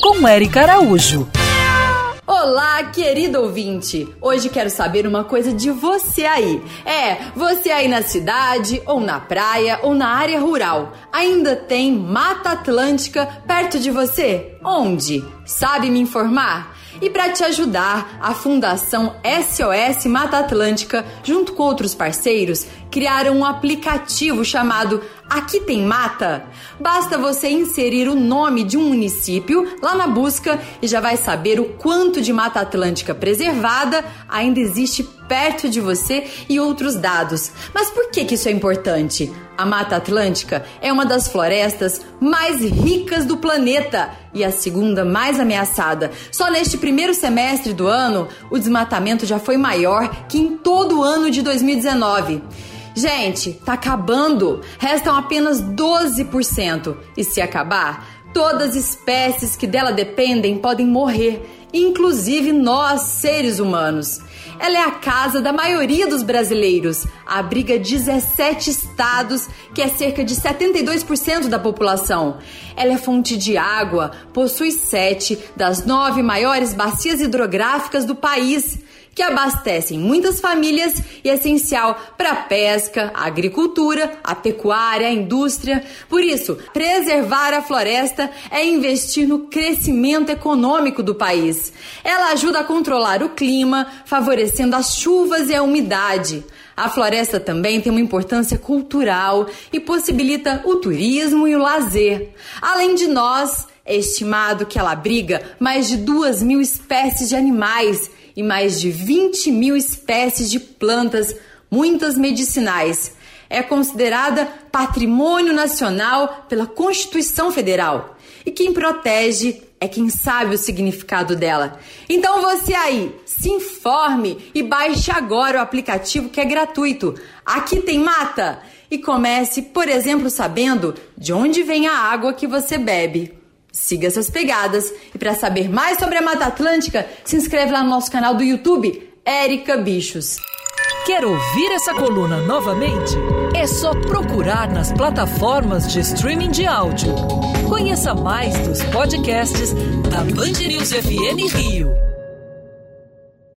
Com Eric Araújo. Olá, querido ouvinte! Hoje quero saber uma coisa de você aí. É, você aí na cidade, ou na praia, ou na área rural. Ainda tem Mata Atlântica perto de você? Onde? Sabe me informar? E para te ajudar, a Fundação SOS Mata Atlântica, junto com outros parceiros, criaram um aplicativo chamado Aqui Tem Mata. Basta você inserir o nome de um município lá na busca e já vai saber o quanto de Mata Atlântica preservada ainda existe perto de você e outros dados. Mas por que, que isso é importante? A Mata Atlântica é uma das florestas mais ricas do planeta e a segunda mais ameaçada. Só neste primeiro semestre do ano, o desmatamento já foi maior que em todo o ano de 2019. Gente, tá acabando. Restam apenas 12%. E se acabar, todas as espécies que dela dependem podem morrer, inclusive nós, seres humanos. Ela é a casa da maioria dos brasileiros, abriga 17 estados, que é cerca de 72% da população. Ela é fonte de água, possui sete das nove maiores bacias hidrográficas do país que abastecem muitas famílias e é essencial para a pesca, a agricultura, a pecuária, a indústria. Por isso, preservar a floresta é investir no crescimento econômico do país. Ela ajuda a controlar o clima, favorecendo as chuvas e a umidade. A floresta também tem uma importância cultural e possibilita o turismo e o lazer. Além de nós, é estimado que ela abriga mais de duas mil espécies de animais e mais de 20 mil espécies de plantas, muitas medicinais. É considerada patrimônio nacional pela Constituição Federal. E quem protege é quem sabe o significado dela. Então você aí, se informe e baixe agora o aplicativo que é gratuito. Aqui tem mata! E comece, por exemplo, sabendo de onde vem a água que você bebe. Siga essas pegadas e para saber mais sobre a Mata Atlântica, se inscreve lá no nosso canal do YouTube, Érica Bichos. Quer ouvir essa coluna novamente? É só procurar nas plataformas de streaming de áudio. Conheça mais dos podcasts da Band News FM Rio.